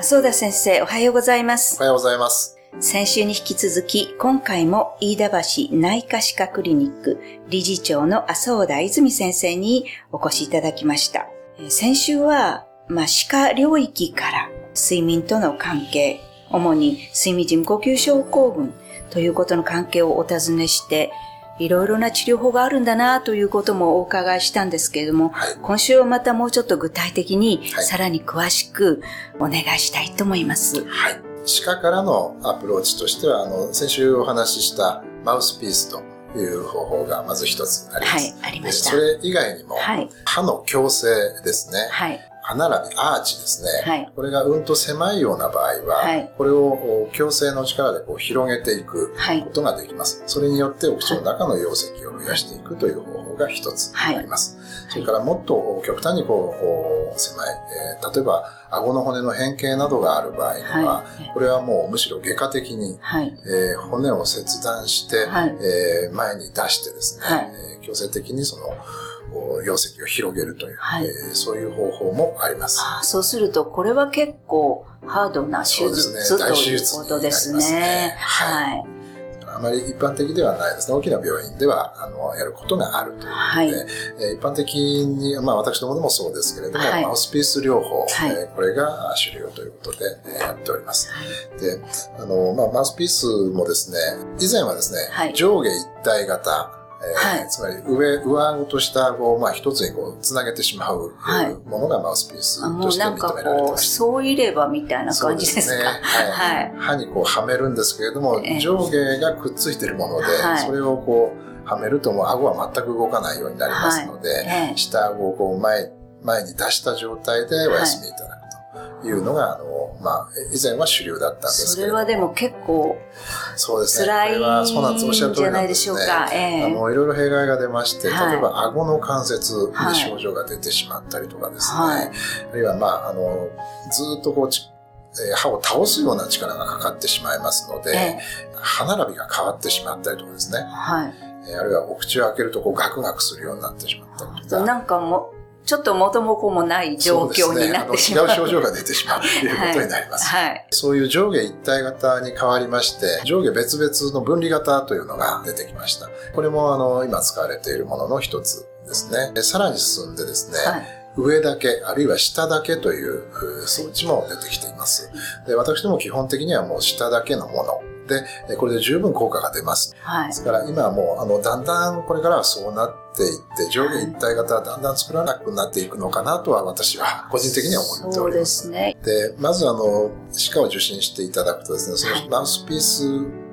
浅田先生、おはようございますお。はようございます。先週に引き続き、今回も飯田橋内科歯科クリニック理事長の浅田泉先生にお越しいただきました。えー先週は、まあ、歯科領域から睡眠との関係、主に睡眠時無呼吸症候群ということの関係をお尋ねして、いろいろな治療法があるんだなということもお伺いしたんですけれども、はい今週はまたもうちょっと具体的に、はいさらに詳しくお願いしたいと思います。はい。歯科からのアプローチとしては、あの、先週お話ししたマウスピースという方法がまず一つあります。はい、ありました。でそれ以外にも、はい。歯の矯正ですね。はい。歯並び、アーチですね。はいこれがうんと狭いような場合は、はいこれを矯正の力でこう広げていくはいことができます。それによってお口の中の容積を増やしていくという方法が一つあります。それからもっと極端にこう狭い、えー例えば顎の骨の変形などがある場合には、はいこれはもうむしろ外科的にはい。えー骨を切断して、はいえー前に出してですね、強制的にそのお容積を広げるという、はいえーそういう方法もあります。あーそうすると、これは結構ハードな手そうですね術ということですなりますねね。はい。あまり一般的ではないですね。大きな病院ではあのやることがあるということで、はいえー一般的に、まあ私どもでもそうですけれども、はいマウスピース療法、はいえーこれが主流ということで、えーやっております。で、あの、まあ、マウスピースもですね、以前はですね、はい上下一体型、えーはい。つまり上、上顎と下顎をまあ一つにこうつなげてしまう、はい。ものがマウスピースとして認うなんかこう、められてました。そういればみたいな感じですね。はい。はい。歯にこうはめるんですけれどもええ、上下がくっついてるもので、はい。それをこうはめるともう顎は全く動かないようになりますので、ええ。下顎をこう前前に出した状態でお休みいただく。というのが、あのまあ、以前は主流だったんですそけれどもれはでも結構そうですね。辛いそうなんです。おっしゃる通んじゃなりないんですね。でしょうか。ええあの、いろいろ弊害が出まして、はい例えば顎の関節はいに症状が出てしまったりとかですね。はいあるいは、まあ、あの、ずーっとこうち、えー歯を倒すような力がかかってしまいますので、ええ歯並びが変わってしまったりとかですね。はい。えーあるいはお口を開けるとこうガクガクするようになってしまったりとか。なんかもう、ちょっと元も子もない状況になってしまう。そうね違う症状が出てしまうということになります。はい。そういう上下一体型に変わりまして、上下別々の分離型というのが出てきました。これもあの、今使われているものの一つですね。でさらに進んでですね、はい。上だけ、あるいは下だけというう装置も出てきています。で私ども基本的にはもう下だけのもので、えこれで十分効果が出ます。はいで。すから今はもうあのだんだんこれからはそうなっていって上下一体型はだんだん作らなくなっていくのかなとは私は個人的には思ってそうでおります。すね。で、まずあの、歯科を受診していただくとですね、そはいのマウスピース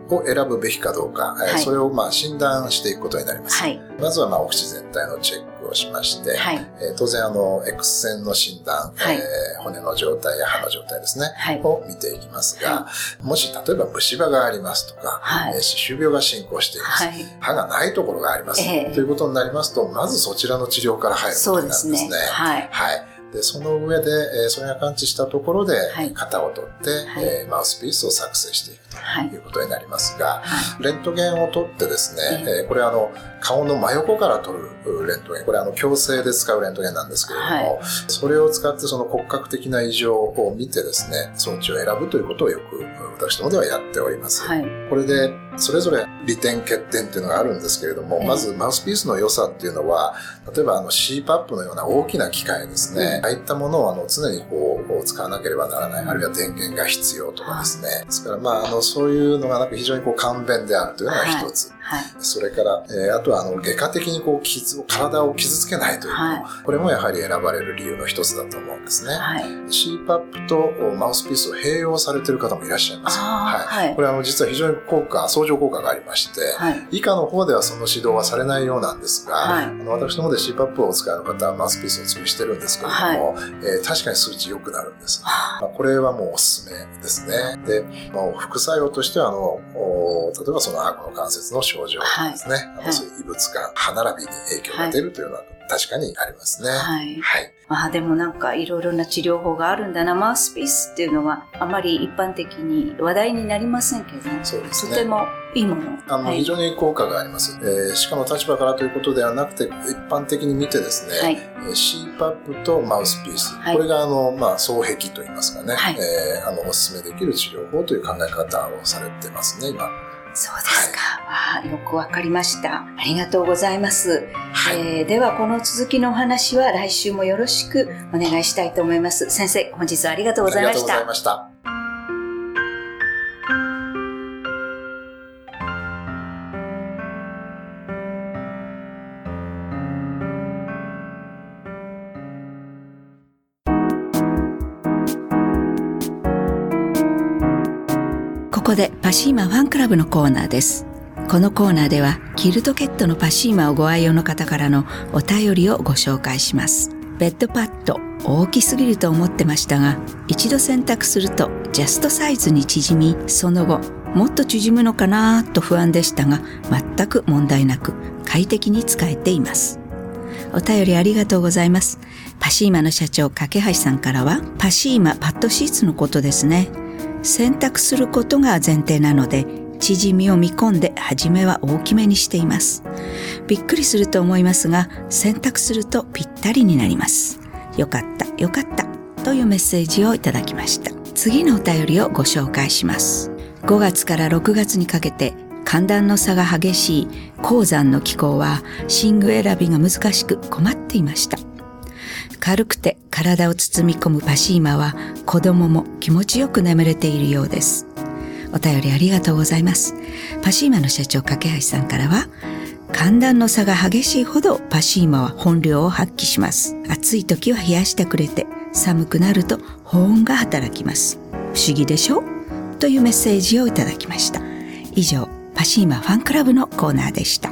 を選ぶべきかどうか、えーはいそれをまあ診断していくことになります。はい。まずはまあお口全体のチェックをしまして、はい。えー当然あの、X 線の診断、はいえー骨の状態や歯の状態ですね、はいを見ていきますが、もし例えば虫歯がありますとか、はいえー歯周病が進行しています、はい。歯がないところがあります、ええということになりますと、まずそちらの治療から入るこそうとになるんですね。ですね。はい。はい。で、その上で、えーそれが感知したところで、はい型を取って、はいえーマウスピースを作成していくはいということになりますが、はレントゲンを取ってですね、ええーこれあの、顔の真横から取るレントゲン、これあの、矯正で使うレントゲンなんですけれども、はいそれを使ってその骨格的な異常を見てですね、装置を選ぶということをよく私どもではやっております。はい。これで、それぞれ利点欠点っていうのがあるんですけれども、ええまずマウスピースの良さっていうのは、例えばあの CPAP のような大きな機械ですね、うんああいったものをあの常にこう使わなければならない、あるいは電源が必要とかですね。ですからまああのそういうのがなく非常にこう簡便であるというのが一つ。はい。それから、えーあとはあの外科的にこう傷を、体を傷つけないというはいこれもやはり選ばれる理由の一つだと思うんですね。はい。CPAP とマウスピースを併用されている方もいらっしゃいます。ああ、はいこ。れはあの実は非常に効果、相乗効果がありまして、はい。以下の方ではその指導はされないようなんですが、はいあの私の方で CPAP をお使いの方はマウスピースをお付けしてるんですけれども、えー確かに数値良くなるんです。あまあこれはもうおすすめですね。で、まあ、副作用としてはあの、お例えばその顎の関節の症症状ですね。はい、そういう異物感、歯並びに影響が出るというのは確かにありますね。はい。はい。まあでもなんかいろいろな治療法があるんだな。マウスピースっていうのはあまり一般的に話題になりませんけど、そうですね。とてもいいもの。あの、はい、非常に効果があります。えー、しかも立場からということではなくて、一般的に見てですね、はい、CPAP とマウスピース、はい、これがあの、まあ、双璧といいますかね、はい、えー、あの、お勧めできる治療法という考え方をされてますね、今。そうですか。はい、よくわかりました。ありがとうございます。はい、えー、では、この続きのお話は来週もよろしくお願いしたいと思います。先生、本日はありがとうございました。ありがとうございました。ここでパシーマファンクラブのコーナーです。このコーナーではキルトケットのパシーマをご愛用の方からのお便りをご紹介します。ベッドパッド大きすぎると思ってましたが一度選択するとジャストサイズに縮みその後もっと縮むのかなと不安でしたが全く問題なく快適に使えています。お便りありがとうございます。パシーマの社長、架橋さんからは、パシーマパッドシーツのことですね。選択することが前提なので縮みを見込んで初めは大きめにしています。びっくりすると思いますが選択するとぴったりになります。よかったよかったというメッセージをいただきました。次のお便りをご紹介します。5月から6月にかけて寒暖の差が激しい高山の気候は寝具選びが難しく困っていました。軽くて体を包み込むパシーマは子供も気持ちよく眠れているようです。お便りありがとうございます。パシーマの社長、架橋さんからは、寒暖の差が激しいほどパシーマは本領を発揮します。暑い時は冷やしてくれて、寒くなると保温が働きます。不思議でしょ？というメッセージをいただきました。以上、パシーマファンクラブのコーナーでした。